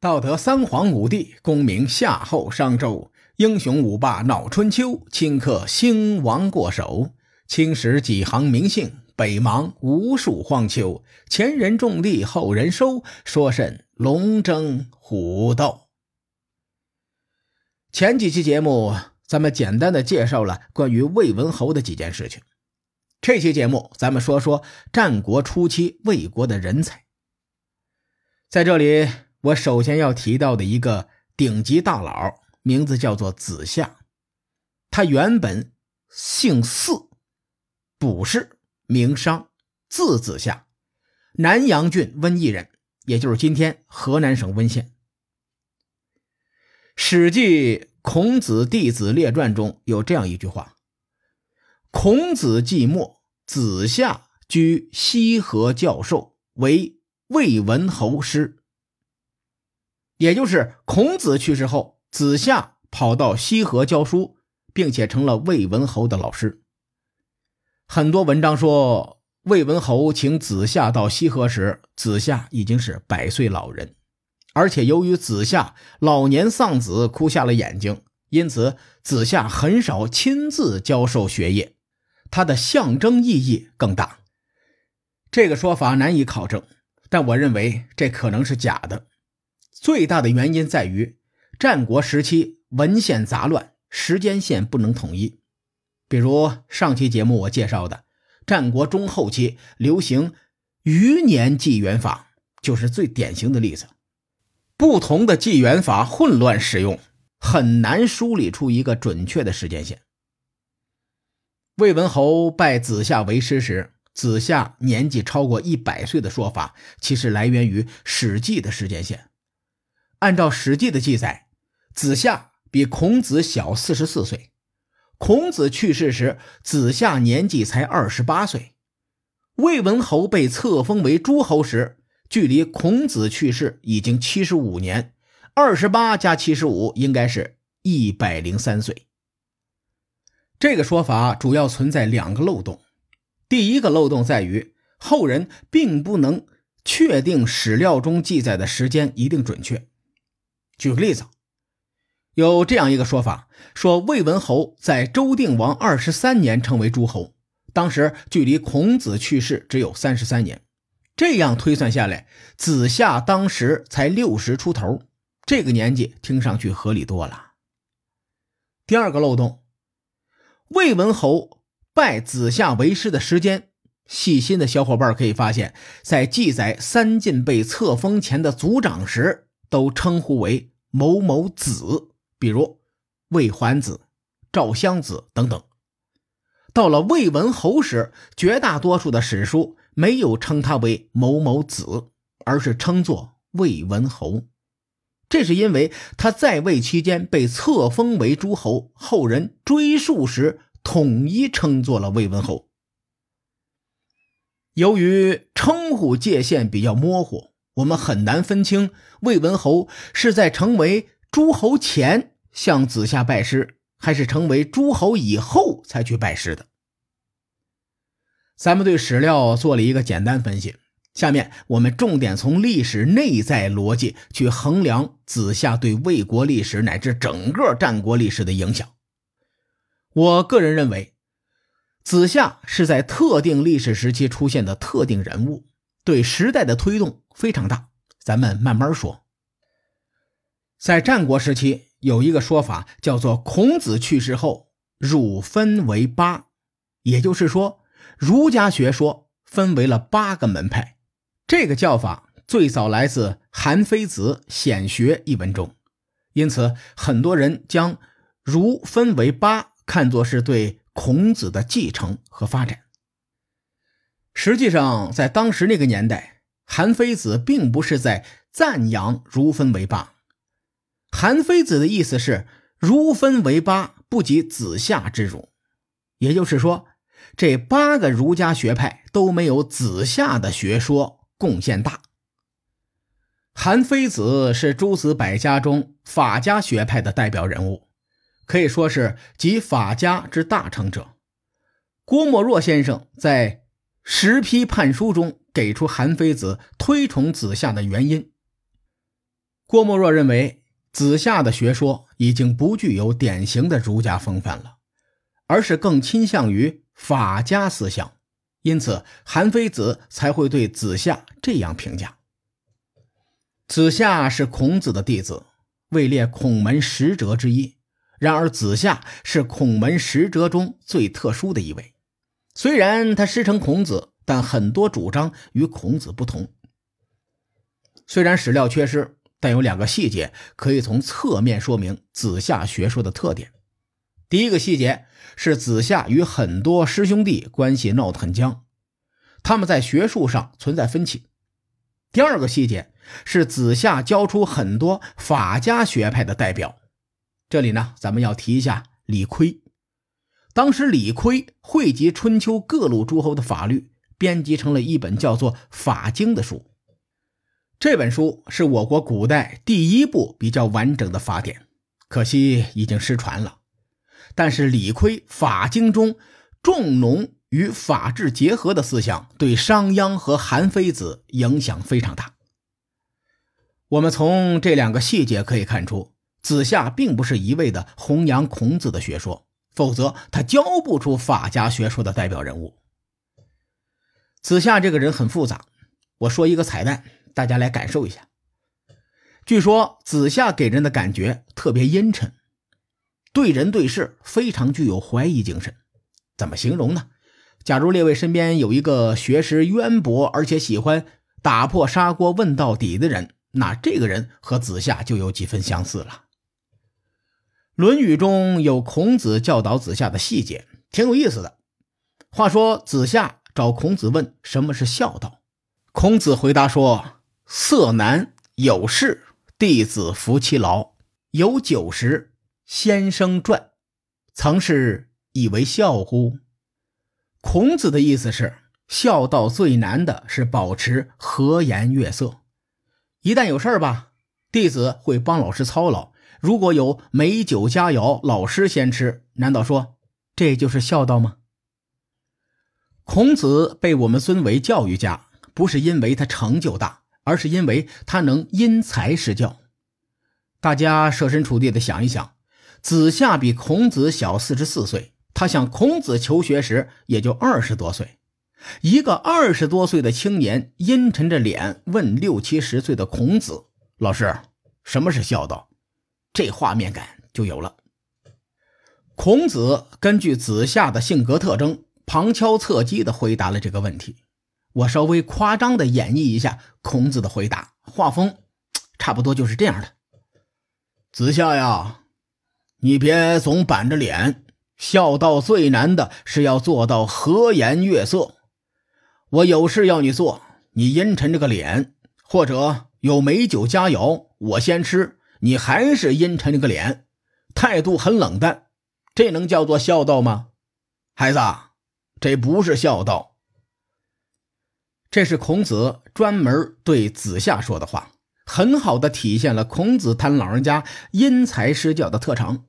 道德三皇五帝，功名夏后商周，英雄五霸闹春秋，顷刻兴亡过手。青史几行名姓，北邙无数荒丘。前人种地，后人收，说甚龙争虎斗？前几期节目，咱们简单的介绍了关于魏文侯的几件事情。这期节目，咱们说说战国初期魏国的人才。在这里。我首先要提到的一个顶级大佬，名字叫做子夏。他原本姓姒，卜氏，名商，字子夏，南阳郡温邑人，也就是今天河南省温县。《史记·孔子弟子列传》中有这样一句话：“孔子季末，子夏居西河教授，为魏文侯师。”也就是孔子去世后，子夏跑到西河教书，并且成了魏文侯的老师。很多文章说，魏文侯请子夏到西河时，子夏已经是百岁老人，而且由于子夏老年丧子，哭瞎了眼睛，因此子夏很少亲自教授学业，它的象征意义更大。这个说法难以考证，但我认为这可能是假的。最大的原因在于，战国时期文献杂乱，时间线不能统一。比如上期节目我介绍的，战国中后期流行余年纪元法，就是最典型的例子。不同的纪元法混乱使用，很难梳理出一个准确的时间线。魏文侯拜子夏为师时，子夏年纪超过一百岁的说法，其实来源于《史记》的时间线。按照《史记》的记载，子夏比孔子小四十四岁。孔子去世时，子夏年纪才二十八岁。魏文侯被册封为诸侯时，距离孔子去世已经七十五年，二十八加七十五应该是一百零三岁。这个说法主要存在两个漏洞。第一个漏洞在于，后人并不能确定史料中记载的时间一定准确。举个例子，有这样一个说法：说魏文侯在周定王二十三年成为诸侯，当时距离孔子去世只有三十三年。这样推算下来，子夏当时才六十出头，这个年纪听上去合理多了。第二个漏洞，魏文侯拜子夏为师的时间，细心的小伙伴可以发现，在记载三晋被册封前的族长时。都称呼为某某子，比如魏桓子、赵襄子等等。到了魏文侯时，绝大多数的史书没有称他为某某子，而是称作魏文侯。这是因为他在位期间被册封为诸侯，后人追溯时统一称作了魏文侯。由于称呼界限比较模糊。我们很难分清魏文侯是在成为诸侯前向子夏拜师，还是成为诸侯以后才去拜师的。咱们对史料做了一个简单分析，下面我们重点从历史内在逻辑去衡量子夏对魏国历史乃至整个战国历史的影响。我个人认为，子夏是在特定历史时期出现的特定人物。对时代的推动非常大，咱们慢慢说。在战国时期，有一个说法叫做“孔子去世后，儒分为八”，也就是说，儒家学说分为了八个门派。这个叫法最早来自《韩非子·显学》一文中，因此很多人将儒分为八看作是对孔子的继承和发展。实际上，在当时那个年代，韩非子并不是在赞扬儒分为八。韩非子的意思是，儒分为八不及子夏之儒，也就是说，这八个儒家学派都没有子夏的学说贡献大。韩非子是诸子百家中法家学派的代表人物，可以说是集法家之大成者。郭沫若先生在。十批判书中给出韩非子推崇子夏的原因。郭沫若认为，子夏的学说已经不具有典型的儒家风范了，而是更倾向于法家思想，因此韩非子才会对子夏这样评价。子夏是孔子的弟子，位列孔门十哲之一。然而，子夏是孔门十哲中最特殊的一位。虽然他师承孔子，但很多主张与孔子不同。虽然史料缺失。但有两个细节可以从侧面说明子夏学说的特点。第一个细节是子夏与很多师兄弟关系闹得很僵，他们在学术上存在分歧。第二个细节是子夏教出很多法家学派的代表。这里呢，咱们要提一下李悝。当时李悝汇集春秋各路诸侯的法律，编辑成了一本叫做《法经》的书。这本书是我国古代第一部比较完整的法典，可惜已经失传了。但是李悝《法经》中重农与法治结合的思想，对商鞅和韩非子影响非常大。我们从这两个细节可以看出，子夏并不是一味的弘扬孔子的学说，否则他教不出法家学说的代表人物。子夏这个人很复杂，我说一个彩蛋。大家来感受一下。据说子夏给人的感觉特别阴沉，对人对事非常具有怀疑精神。怎么形容呢？假如列位身边有一个学识渊博而且喜欢打破砂锅问到底的人，那这个人和子夏就有几分相似了。《论语》中有孔子教导子夏的细节，挺有意思的。话说子夏找孔子问什么是孝道，孔子回答说。色难有事，弟子服其劳。有酒食，先生传。曾是以为孝乎？孔子的意思是，孝道最难的是保持和颜悦色。一旦有事吧，弟子会帮老师操劳。如果有美酒佳肴，老师先吃，难道说这就是孝道吗？孔子被我们尊为教育家，不是因为他成就大。而是因为他能因材施教。大家设身处地的想一想，子夏比孔子小四十四岁，他向孔子求学时也就二十多岁。一个二十多岁的青年阴沉着脸问六七十岁的孔子：“老师，什么是孝道？”这画面感就有了。孔子根据子夏的性格特征，旁敲侧击地回答了这个问题。我稍微夸张的演绎一下孔子的回答，画风差不多就是这样的：子夏呀，你别总板着脸，孝道最难的是要做到和颜悦色。我有事要你做，你阴沉着个脸；或者有美酒佳肴，我先吃，你还是阴沉着个脸，态度很冷淡，这能叫做孝道吗？孩子，这不是孝道。这是孔子专门对子夏说的话，很好的体现了孔子他老人家因材施教的特长。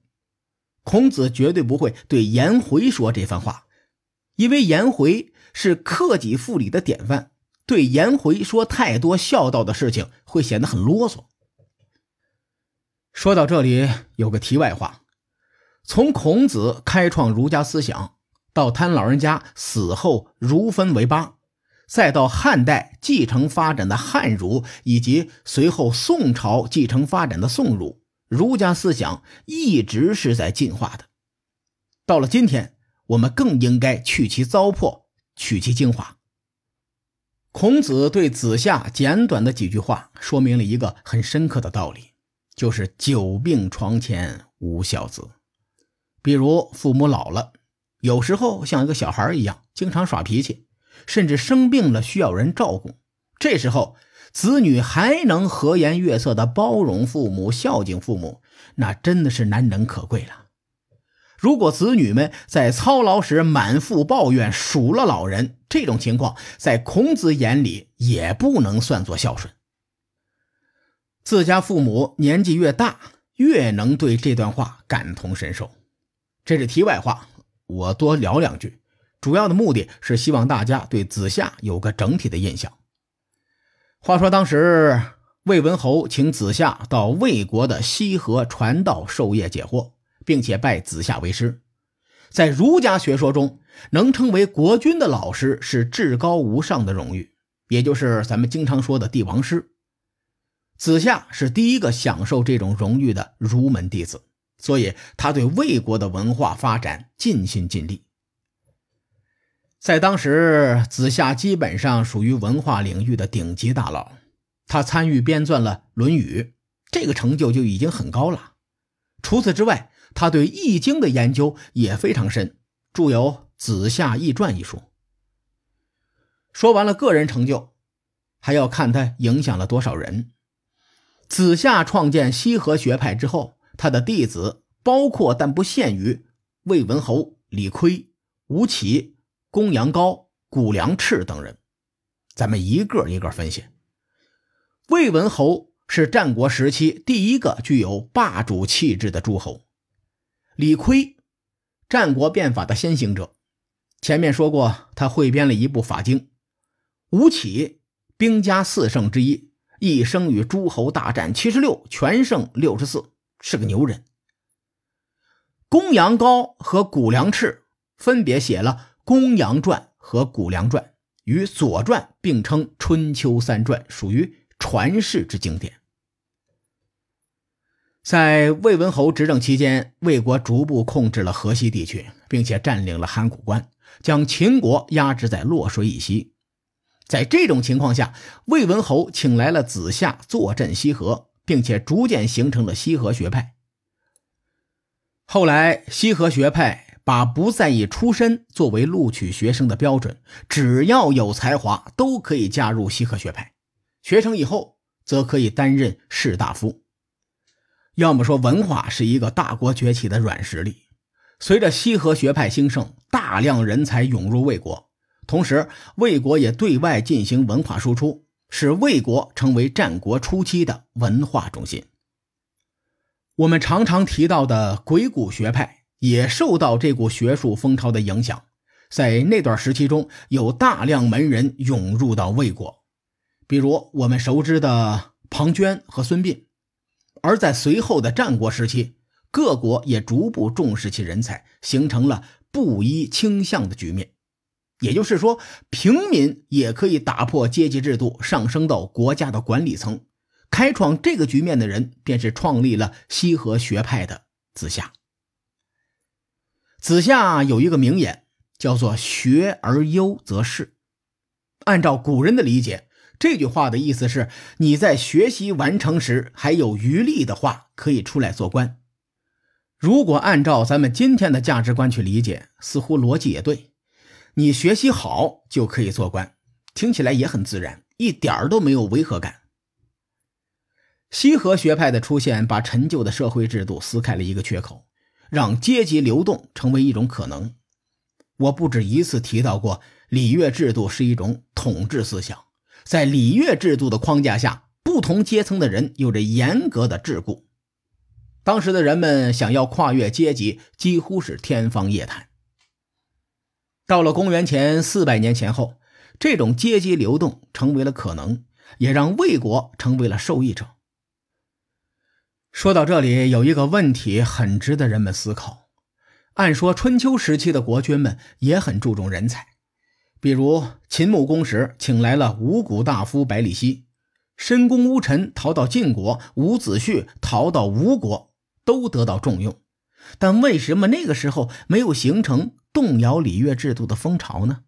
孔子绝对不会对颜回说这番话，因为颜回是克己复礼的典范。对颜回说太多孝道的事情，会显得很啰嗦。说到这里，有个题外话：从孔子开创儒家思想，到他老人家死后儒分为八。再到汉代继承发展的汉儒，以及随后宋朝继承发展的宋儒，儒家思想一直是在进化的。到了今天，我们更应该去其糟粕，取其精华。孔子对子夏简短的几句话，说明了一个很深刻的道理，就是久病床前无孝子。比如父母老了，有时候像一个小孩一样，经常耍脾气。甚至生病了需要人照顾，这时候子女还能和颜悦色的包容父母、孝敬父母，那真的是难能可贵了。如果子女们在操劳时满腹抱怨、数落老人，这种情况在孔子眼里也不能算作孝顺。自家父母年纪越大，越能对这段话感同身受。这是题外话，我多聊两句。主要的目的是希望大家对子夏有个整体的印象。话说当时魏文侯请子夏到魏国的西河传道授业解惑，并且拜子夏为师。在儒家学说中，能称为国君的老师是至高无上的荣誉，也就是咱们经常说的帝王师。子夏是第一个享受这种荣誉的儒门弟子，所以他对魏国的文化发展尽心尽力。在当时，子夏基本上属于文化领域的顶级大佬。他参与编撰了《论语》，这个成就就已经很高了。除此之外，他对《易经》的研究也非常深，著有《子夏易传》一书。说完了个人成就，还要看他影响了多少人。子夏创建西河学派之后，他的弟子包括但不限于魏文侯、李悝、吴起、公羊高、谷梁赤等人。咱们一个一个分析。魏文侯是战国时期第一个具有霸主气质的诸侯。李悝，战国变法的先行者，前面说过，他汇编了一部法经。吴起，兵家四圣之一，一生与诸侯大战七十六，全胜六十四，是个牛人。公羊高和谷梁赤分别写了《公羊传》和《谷梁传》，与《左传》并称春秋三传，属于。传世之经典。在魏文侯执政期间，魏国逐步控制了河西地区，并且占领了函谷关，将秦国压制在洛水以西。在这种情况下，魏文侯请来了子夏坐镇西河，并且逐渐形成了西河学派。后来，西河学派把不在意出身作为录取学生的标准，只要有才华都可以加入西河学派。学成以后，则可以担任士大夫。要么说，文化是一个大国崛起的软实力。随着西河学派兴盛，大量人才涌入魏国，同时魏国也对外进行文化输出，使魏国成为战国初期的文化中心。我们常常提到的鬼谷学派，也受到这股学术风潮的影响，在那段时期中，有大量门人涌入到魏国。比如我们熟知的庞涓和孙膑，而在随后的战国时期，各国也逐步重视其人才，形成了布衣倾向的局面。也就是说，平民也可以打破阶级制度，上升到国家的管理层。开创这个局面的人，便是创立了西河学派的子夏。子夏有一个名言，叫做“学而优则仕”。按照古人的理解。这句话的意思是，你在学习完成时还有余力的话，可以出来做官。如果按照咱们今天的价值观去理解，似乎逻辑也对。你学习好就可以做官，听起来也很自然，一点儿都没有违和感。西河学派的出现，把陈旧的社会制度撕开了一个缺口，让阶级流动成为一种可能。我不止一次提到过，礼乐制度是一种统治思想。在礼乐制度的框架下，不同阶层的人有着严格的桎梏。当时的人们想要跨越阶级，几乎是天方夜谭。到了公元前四百年前后，这种阶级流动成为了可能，也让魏国成为了受益者。说到这里，有一个问题很值得人们思考：按说春秋时期的国君们也很注重人才。比如秦穆公时，请来了五谷大夫百里奚；申公乌臣逃到晋国，伍子胥逃到吴国，都得到重用。但为什么那个时候没有形成动摇礼乐制度的风潮呢？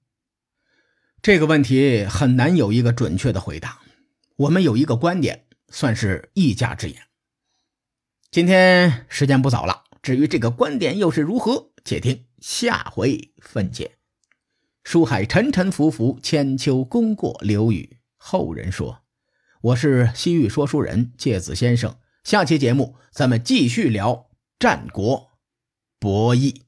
这个问题很难有一个准确的回答。我们有一个观点，算是一家之言。今天时间不早了，至于这个观点又是如何，且听下回分解。书海沉沉浮浮，千秋功过留与后人说。我是西域说书人介子先生。下期节目咱们继续聊战国博弈。